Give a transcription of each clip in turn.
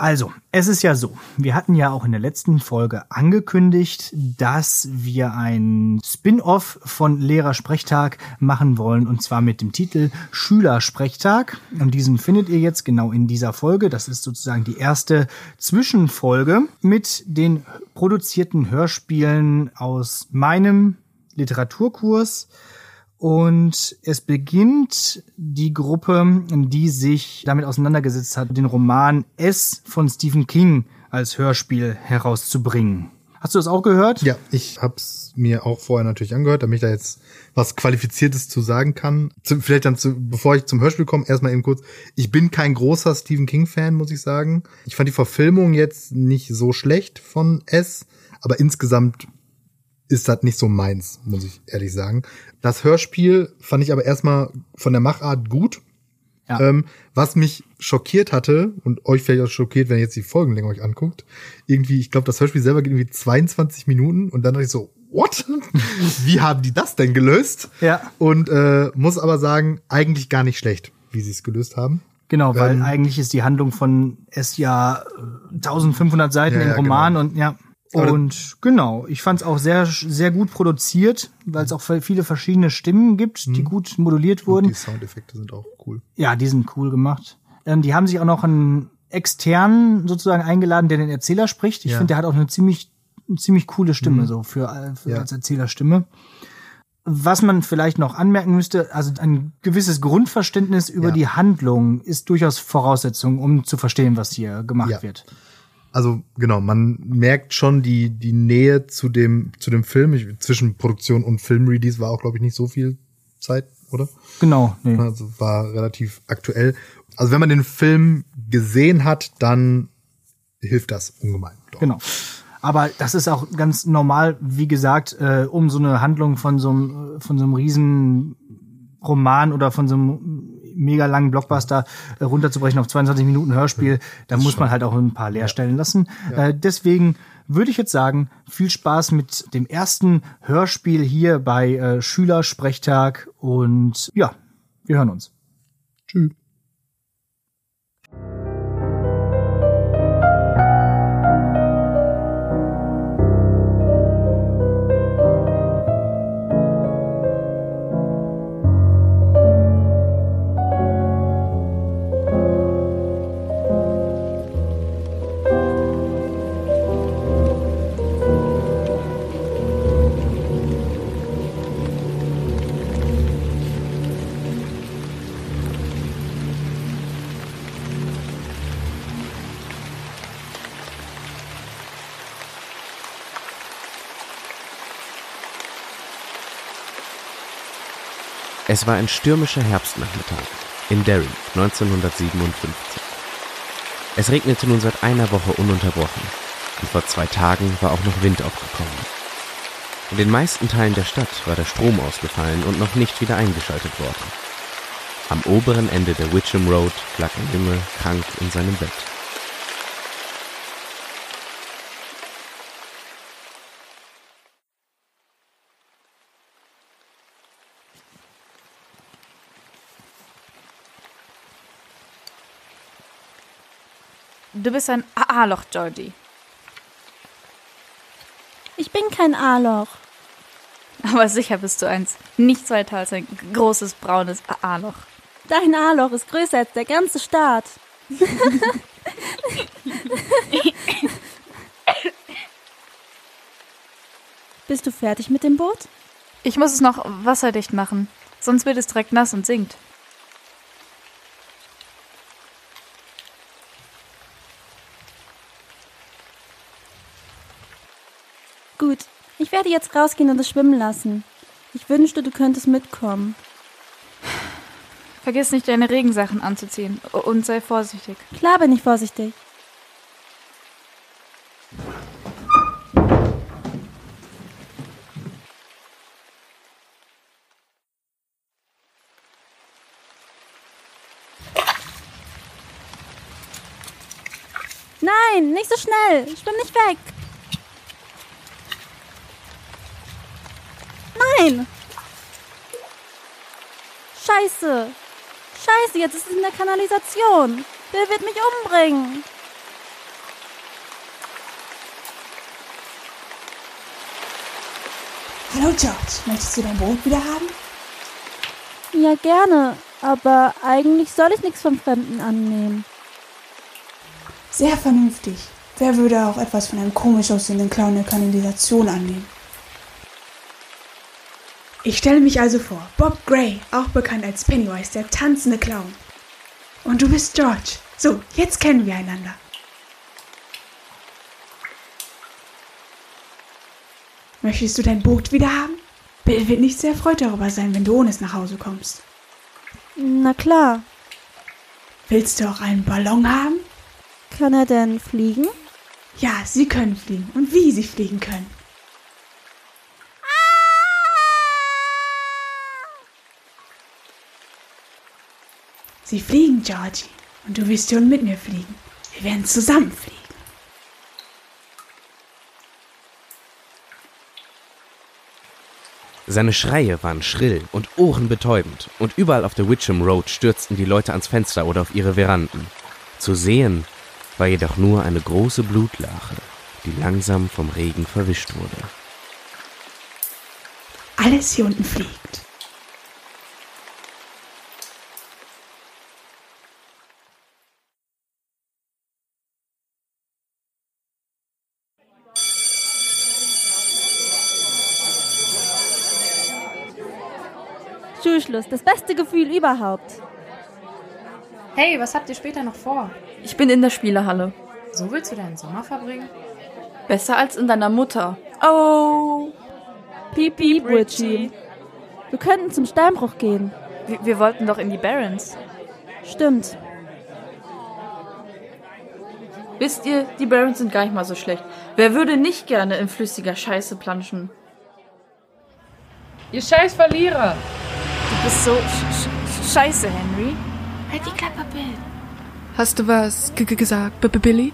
Also, es ist ja so, wir hatten ja auch in der letzten Folge angekündigt, dass wir ein Spin-off von Lehrersprechtag machen wollen und zwar mit dem Titel Schülersprechtag und diesen findet ihr jetzt genau in dieser Folge. Das ist sozusagen die erste Zwischenfolge mit den produzierten Hörspielen aus meinem Literaturkurs und es beginnt die Gruppe, die sich damit auseinandergesetzt hat, den Roman S von Stephen King als Hörspiel herauszubringen. Hast du das auch gehört? Ja, ich hab's mir auch vorher natürlich angehört, damit ich da jetzt was Qualifiziertes zu sagen kann. Zum, vielleicht dann, zu, bevor ich zum Hörspiel komme, erstmal eben kurz. Ich bin kein großer Stephen King-Fan, muss ich sagen. Ich fand die Verfilmung jetzt nicht so schlecht von S, aber insgesamt ist das nicht so meins, muss ich ehrlich sagen. Das Hörspiel fand ich aber erstmal von der Machart gut. Ja. Ähm, was mich schockiert hatte und euch vielleicht auch schockiert, wenn ihr jetzt die Folgenlänge euch anguckt, irgendwie, ich glaube, das Hörspiel selber geht irgendwie 22 Minuten und dann dachte ich so, what? wie haben die das denn gelöst? Ja. Und äh, muss aber sagen, eigentlich gar nicht schlecht, wie sie es gelöst haben. Genau, weil ähm, eigentlich ist die Handlung von es ja 1500 Seiten ja, im Roman genau. und ja. Und genau, ich fand es auch sehr, sehr gut produziert, weil es auch viele verschiedene Stimmen gibt, die mhm. gut moduliert wurden. Und die Soundeffekte sind auch cool. Ja, die sind cool gemacht. Ähm, die haben sich auch noch einen externen sozusagen eingeladen, der den Erzähler spricht. Ich ja. finde, der hat auch eine ziemlich, eine ziemlich coole Stimme, mhm. so für, für ja. als Erzählerstimme. Was man vielleicht noch anmerken müsste, also ein gewisses Grundverständnis über ja. die Handlung ist durchaus Voraussetzung, um zu verstehen, was hier gemacht wird also genau, man merkt schon die, die Nähe zu dem, zu dem Film. Ich, zwischen Produktion und Filmrelease war auch, glaube ich, nicht so viel Zeit, oder? Genau, nee. Also war relativ aktuell. Also wenn man den Film gesehen hat, dann hilft das ungemein. Doch. Genau. Aber das ist auch ganz normal, wie gesagt, äh, um so eine Handlung von so einem, von so einem riesen Roman oder von so einem mega langen Blockbuster äh, runterzubrechen auf 22 Minuten Hörspiel, da muss man halt auch ein paar leerstellen lassen. Äh, deswegen würde ich jetzt sagen, viel Spaß mit dem ersten Hörspiel hier bei äh, Schülersprechtag und ja, wir hören uns. Tschüss. Es war ein stürmischer Herbstnachmittag in Derry 1957. Es regnete nun seit einer Woche ununterbrochen und vor zwei Tagen war auch noch Wind aufgekommen. In den meisten Teilen der Stadt war der Strom ausgefallen und noch nicht wieder eingeschaltet worden. Am oberen Ende der Witcham Road lag ein Junge krank in seinem Bett. Du bist ein A-Loch, Georgie. Ich bin kein A-Loch. Aber sicher bist du eins. Nichts weiter als ein großes braunes A-Loch. Dein A-Loch ist größer als der ganze Staat. Bist du fertig mit dem Boot? Ich muss es noch wasserdicht machen, sonst wird es direkt nass und sinkt. Gut, ich werde jetzt rausgehen und es schwimmen lassen. Ich wünschte, du könntest mitkommen. Vergiss nicht, deine Regensachen anzuziehen und sei vorsichtig. Klar bin ich vorsichtig. Nein, nicht so schnell. Schwimm nicht weg. Nein! Scheiße! Scheiße, jetzt ist es in der Kanalisation. Der wird mich umbringen. Hallo George, möchtest du dein Brot wieder haben? Ja, gerne, aber eigentlich soll ich nichts vom Fremden annehmen. Sehr vernünftig. Wer würde auch etwas von einem komisch aussehenden Clown in der Kanalisation annehmen? Ich stelle mich also vor, Bob Gray, auch bekannt als Pennywise, der tanzende Clown. Und du bist George. So, jetzt kennen wir einander. Möchtest du dein Boot wieder haben? Bill wird nicht sehr erfreut darüber sein, wenn du ohne es nach Hause kommst. Na klar. Willst du auch einen Ballon haben? Kann er denn fliegen? Ja, sie können fliegen. Und wie sie fliegen können. Sie fliegen, Georgie. Und du wirst schon mit mir fliegen. Wir werden zusammen fliegen. Seine Schreie waren schrill und ohrenbetäubend, und überall auf der Witcham Road stürzten die Leute ans Fenster oder auf ihre Veranden. Zu sehen war jedoch nur eine große Blutlache, die langsam vom Regen verwischt wurde. Alles hier unten fliegt. Schulschluss, das beste Gefühl überhaupt. Hey, was habt ihr später noch vor? Ich bin in der Spielehalle. So willst du deinen Sommer verbringen? Besser als in deiner Mutter. Oh. Piep, Richie. Wir könnten zum Steinbruch gehen. Wir, wir wollten doch in die Barrens. Stimmt. Wisst ihr, die Barrens sind gar nicht mal so schlecht. Wer würde nicht gerne in flüssiger Scheiße planschen? Ihr scheiß Verlierer! Du bist so sch sch scheiße, Henry. Halt die Klappe, Bill. Hast du was g -g gesagt, B -B Billy?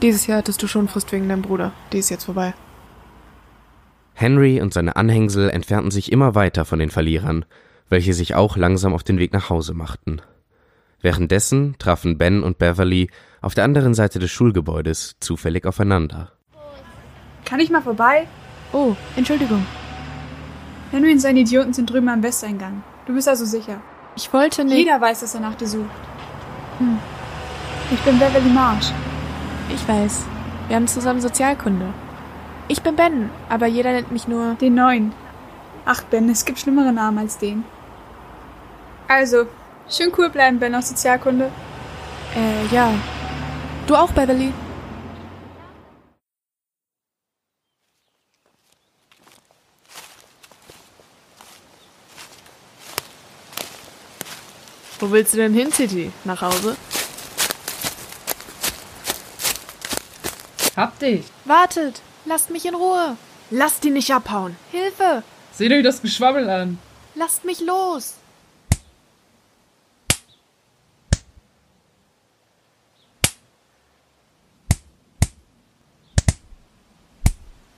Dieses Jahr hattest du schon Frist wegen deinem Bruder. Die ist jetzt vorbei. Henry und seine Anhängsel entfernten sich immer weiter von den Verlierern, welche sich auch langsam auf den Weg nach Hause machten. Währenddessen trafen Ben und Beverly auf der anderen Seite des Schulgebäudes zufällig aufeinander. Kann ich mal vorbei? Oh, Entschuldigung. Henry und seine Idioten sind drüben am Westeingang. Du bist also sicher. Ich wollte nicht. Jeder weiß, dass er nach dir sucht. Hm. Ich bin Beverly Marsh. Ich weiß. Wir haben zusammen Sozialkunde. Ich bin Ben, aber jeder nennt mich nur. Den Neuen. Ach, Ben, es gibt schlimmere Namen als den. Also, schön cool bleiben, Ben aus Sozialkunde. Äh, ja. Du auch, Beverly? Wo willst du denn hin, Titi? Nach Hause? Hab dich. Wartet! Lasst mich in Ruhe! Lasst ihn nicht abhauen! Hilfe! Seht euch das Geschwabbel an. Lasst mich los!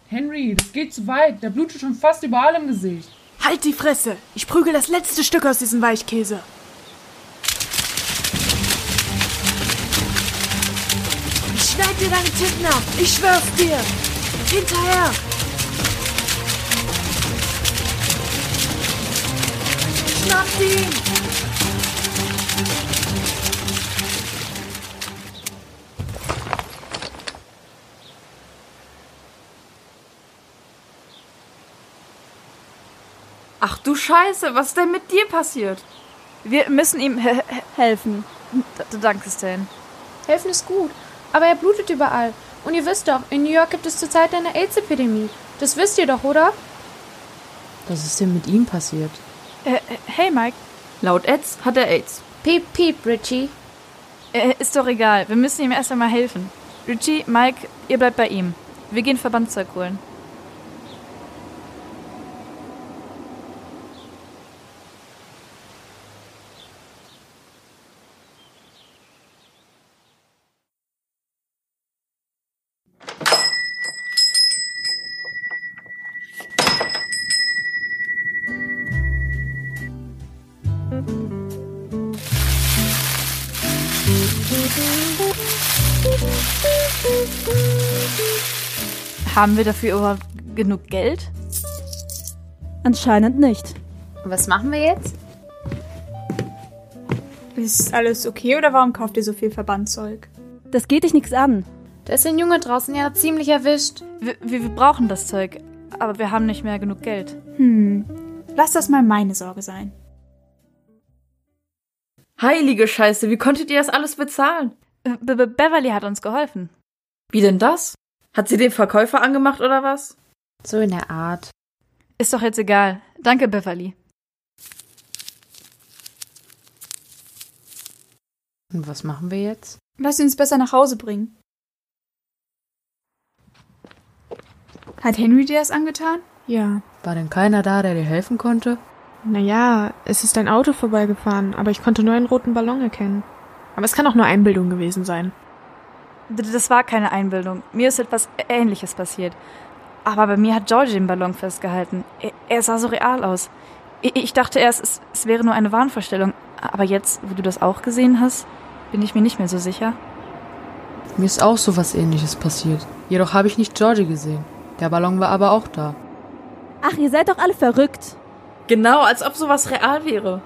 Henry, das geht zu weit. Der blutet schon fast überall im Gesicht. Halt die Fresse! Ich prügel das letzte Stück aus diesem Weichkäse. Ab! Ich schwör's dir! Hinterher! Schnappt ihn! Ach du Scheiße, was ist denn mit dir passiert? Wir müssen ihm he he Helfen. D danke, Stan. Helfen ist gut, aber er blutet überall. Und ihr wisst doch, in New York gibt es zurzeit eine AIDS-Epidemie. Das wisst ihr doch, oder? Was ist denn mit ihm passiert? Äh, hey, Mike. Laut Eds hat er AIDS. Piep, piep, Richie. Äh, ist doch egal. Wir müssen ihm erst einmal helfen. Richie, Mike, ihr bleibt bei ihm. Wir gehen Verbandszeug holen. Haben wir dafür überhaupt genug Geld? Anscheinend nicht. Was machen wir jetzt? Ist alles okay oder warum kauft ihr so viel Verbandzeug? Das geht dich nichts an. Da ist ein Junge draußen ja ziemlich erwischt. Wir, wir, wir brauchen das Zeug, aber wir haben nicht mehr genug Geld. Hm. Lass das mal meine Sorge sein. Heilige Scheiße, wie konntet ihr das alles bezahlen? Be Be Beverly hat uns geholfen. Wie denn das? Hat sie den Verkäufer angemacht oder was? So in der Art. Ist doch jetzt egal. Danke, Beverly. Und was machen wir jetzt? Lass uns besser nach Hause bringen. Hat Henry dir das angetan? Ja. War denn keiner da, der dir helfen konnte? Naja, es ist ein Auto vorbeigefahren, aber ich konnte nur einen roten Ballon erkennen. Aber es kann auch nur Einbildung gewesen sein. Das war keine Einbildung. Mir ist etwas Ähnliches passiert. Aber bei mir hat Georgie den Ballon festgehalten. Er, er sah so real aus. Ich, ich dachte erst, es, es wäre nur eine Wahnvorstellung. Aber jetzt, wo du das auch gesehen hast, bin ich mir nicht mehr so sicher. Mir ist auch so was ähnliches passiert. Jedoch habe ich nicht Georgie gesehen. Der Ballon war aber auch da. Ach, ihr seid doch alle verrückt. Genau, als ob sowas real wäre.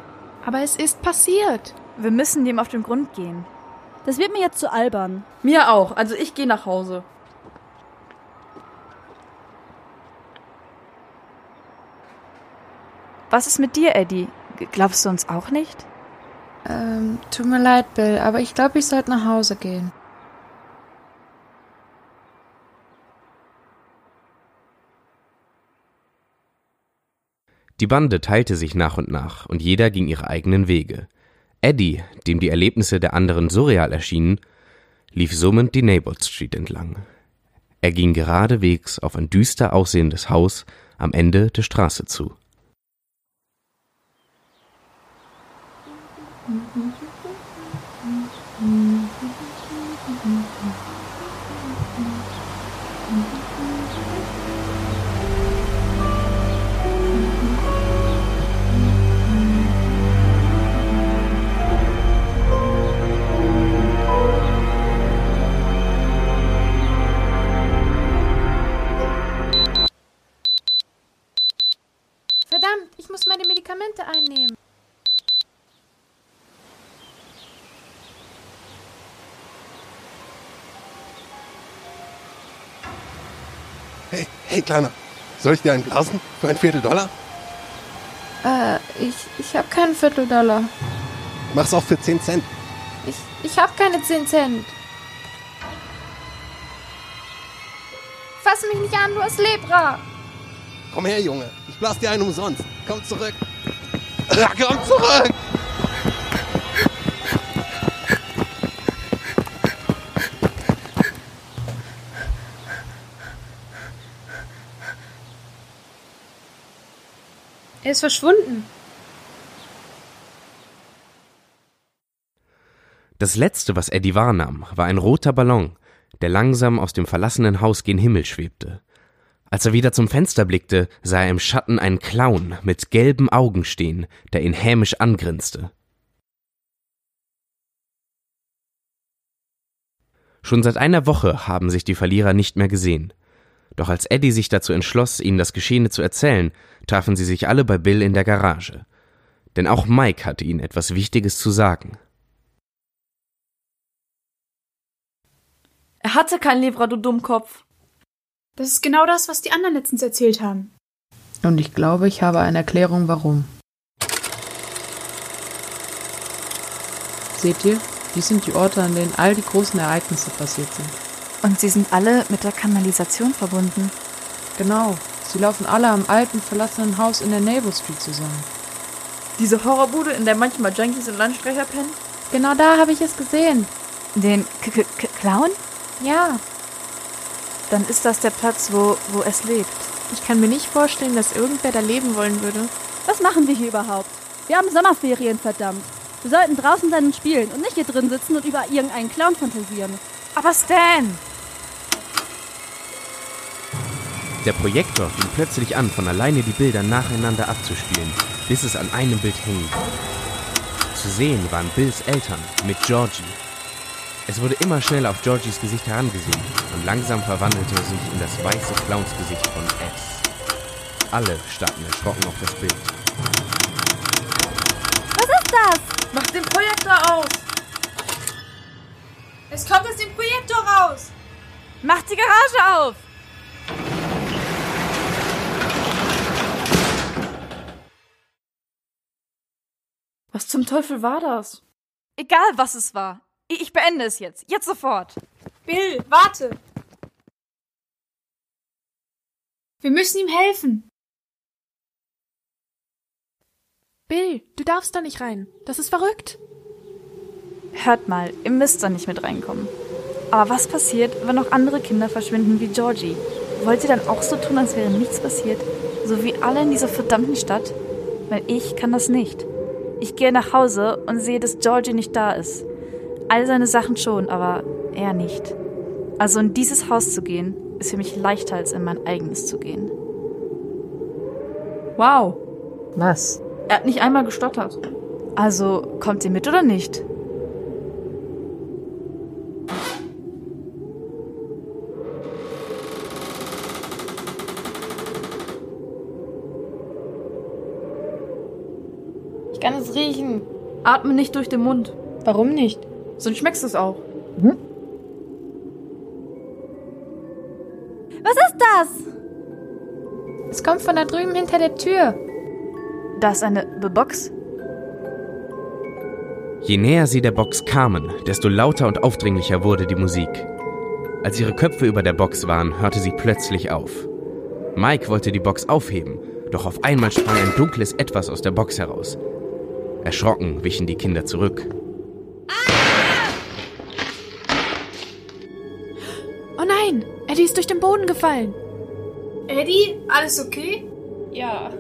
Aber es ist passiert. Wir müssen dem auf den Grund gehen. Das wird mir jetzt zu albern. Mir auch. Also ich gehe nach Hause. Was ist mit dir, Eddie? Glaubst du uns auch nicht? Ähm, tut mir leid, Bill, aber ich glaube, ich sollte nach Hause gehen. Die Bande teilte sich nach und nach und jeder ging ihre eigenen Wege. Eddie, dem die Erlebnisse der anderen surreal erschienen, lief summend die Neighbor Street entlang. Er ging geradewegs auf ein düster aussehendes Haus am Ende der Straße zu. Medikamente einnehmen. Hey, hey, Kleiner. Soll ich dir einen blasen? Für ein Vierteldollar? Äh, ich, ich habe keinen Vierteldollar. Mach's auch für 10 Cent. Ich, ich habe keine 10 Cent. Fass mich nicht an, du hast Lepra. Komm her, Junge. Ich blas dir einen umsonst. Komm zurück. Ja, komm zurück! Er ist verschwunden. Das letzte, was Eddie wahrnahm, war ein roter Ballon, der langsam aus dem verlassenen Haus gen Himmel schwebte. Als er wieder zum Fenster blickte, sah er im Schatten einen Clown mit gelben Augen stehen, der ihn hämisch angrinste. Schon seit einer Woche haben sich die Verlierer nicht mehr gesehen. Doch als Eddie sich dazu entschloss, ihnen das Geschehene zu erzählen, trafen sie sich alle bei Bill in der Garage. Denn auch Mike hatte ihnen etwas Wichtiges zu sagen. Er hatte kein du Dummkopf. Das ist genau das, was die anderen letztens erzählt haben. Und ich glaube, ich habe eine Erklärung, warum. Seht ihr? Dies sind die Orte, an denen all die großen Ereignisse passiert sind. Und sie sind alle mit der Kanalisation verbunden. Genau. Sie laufen alle am alten, verlassenen Haus in der Naval Street zusammen. Diese Horrorbude, in der manchmal Junkies und Landstreicher pennen? Genau da habe ich es gesehen. Den K -K -K Clown? Ja. Dann ist das der Platz, wo, wo es lebt. Ich kann mir nicht vorstellen, dass irgendwer da leben wollen würde. Was machen wir hier überhaupt? Wir haben Sommerferien, verdammt. Wir sollten draußen sein und spielen und nicht hier drin sitzen und über irgendeinen Clown fantasieren. Aber Stan! Der Projektor fing plötzlich an, von alleine die Bilder nacheinander abzuspielen, bis es an einem Bild hängen blieb. Zu sehen waren Bills Eltern mit Georgie. Es wurde immer schneller auf Georgies Gesicht herangesehen und langsam verwandelte er sich in das weiße Clownsgesicht von S. Alle starrten erschrocken auf das Bild. Was ist das? Mach den Projektor aus! Es kommt aus dem Projektor raus! Mach die Garage auf! Was zum Teufel war das? Egal, was es war. Ich beende es jetzt. Jetzt sofort. Bill, warte! Wir müssen ihm helfen. Bill, du darfst da nicht rein. Das ist verrückt. Hört mal, ihr müsst da nicht mit reinkommen. Aber was passiert, wenn noch andere Kinder verschwinden wie Georgie? Wollt ihr dann auch so tun, als wäre nichts passiert? So wie alle in dieser verdammten Stadt? Weil ich kann das nicht. Ich gehe nach Hause und sehe, dass Georgie nicht da ist. All seine Sachen schon, aber er nicht. Also in dieses Haus zu gehen, ist für mich leichter als in mein eigenes zu gehen. Wow. Was? Er hat nicht einmal gestottert. Also, kommt ihr mit oder nicht? Ich kann es riechen. Atme nicht durch den Mund. Warum nicht? Sonst schmeckst du es auch. Was ist das? Es kommt von da drüben hinter der Tür. Da ist eine B Box. Je näher sie der Box kamen, desto lauter und aufdringlicher wurde die Musik. Als ihre Köpfe über der Box waren, hörte sie plötzlich auf. Mike wollte die Box aufheben, doch auf einmal sprang ein dunkles Etwas aus der Box heraus. Erschrocken wichen die Kinder zurück. Ist durch den Boden gefallen. Eddie, alles okay? Ja.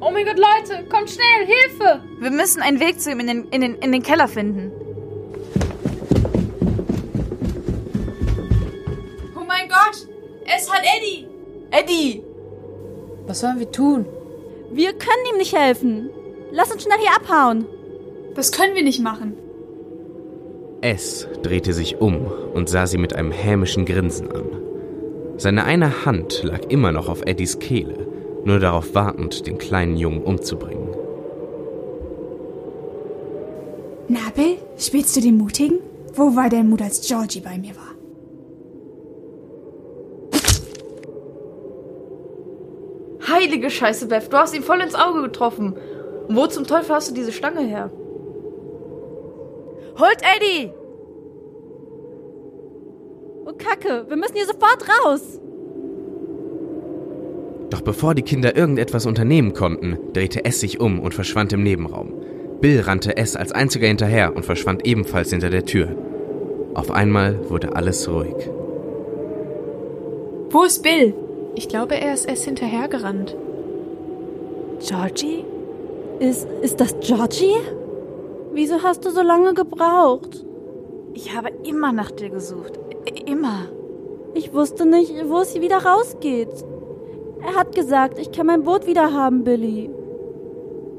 Oh mein Gott, Leute, kommt schnell, Hilfe! Wir müssen einen Weg zu ihm in den, in den, in den Keller finden. Oh mein Gott! Es hat Eddie! Eddie! Was sollen wir tun? Wir können ihm nicht helfen. Lass uns schnell hier abhauen. Das können wir nicht machen. S drehte sich um und sah sie mit einem hämischen Grinsen an. Seine eine Hand lag immer noch auf Eddies Kehle, nur darauf wartend, den kleinen Jungen umzubringen. Na, Bill, spielst du den Mutigen? Wo war dein Mut, als Georgie bei mir war? Heilige Scheiße, Beth, du hast ihn voll ins Auge getroffen. Und wo zum Teufel hast du diese Stange her? Holt Eddie! Oh Kacke, wir müssen hier sofort raus. Doch bevor die Kinder irgendetwas unternehmen konnten, drehte S sich um und verschwand im Nebenraum. Bill rannte S als einziger hinterher und verschwand ebenfalls hinter der Tür. Auf einmal wurde alles ruhig. Wo ist Bill? Ich glaube, er ist erst hinterhergerannt. Georgie? Ist, ist das Georgie? Wieso hast du so lange gebraucht? Ich habe immer nach dir gesucht. Immer. Ich wusste nicht, wo es hier wieder rausgeht. Er hat gesagt, ich kann mein Boot wieder haben, Billy.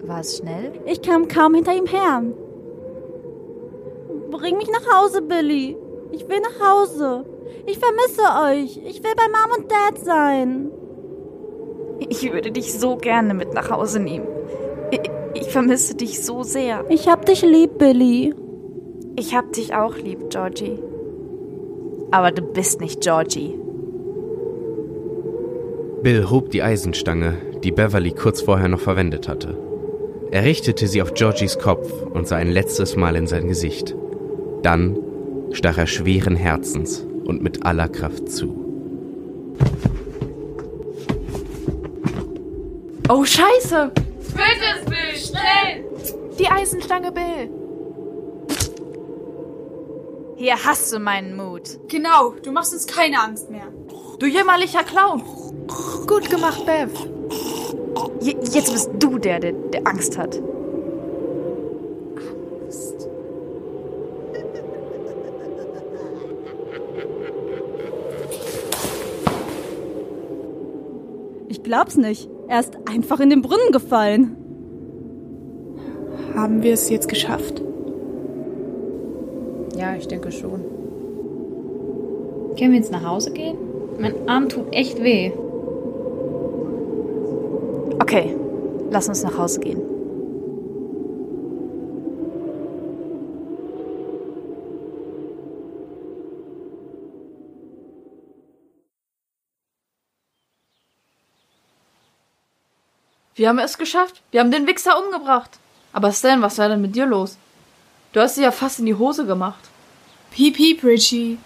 War es schnell? Ich kam kaum hinter ihm her. Bring mich nach Hause, Billy. Ich will nach Hause. Ich vermisse euch. Ich will bei Mom und Dad sein. Ich würde dich so gerne mit nach Hause nehmen. Ich, ich vermisse dich so sehr. Ich hab dich lieb, Billy. Ich hab dich auch lieb, Georgie. Aber du bist nicht Georgie. Bill hob die Eisenstange, die Beverly kurz vorher noch verwendet hatte. Er richtete sie auf Georgies Kopf und sah ein letztes Mal in sein Gesicht. Dann stach er schweren Herzens und mit aller Kraft zu. Oh, Scheiße! Bitte, Bill, schnell! Die Eisenstange, Bill. Hier hast du meinen Mut. Genau, du machst uns keine Angst mehr. Du jämmerlicher Clown! Gut gemacht, Bev. Je jetzt bist du der, der, der Angst hat. Ich glaub's nicht. Er ist einfach in den Brunnen gefallen. Haben wir es jetzt geschafft? Ja, ich denke schon. Können wir jetzt nach Hause gehen? Mein Arm tut echt weh. Okay, lass uns nach Hause gehen. Wir haben es geschafft. Wir haben den Wichser umgebracht. Aber Stan, was war denn mit dir los? Du hast sie ja fast in die Hose gemacht. Piep, piep, Richie.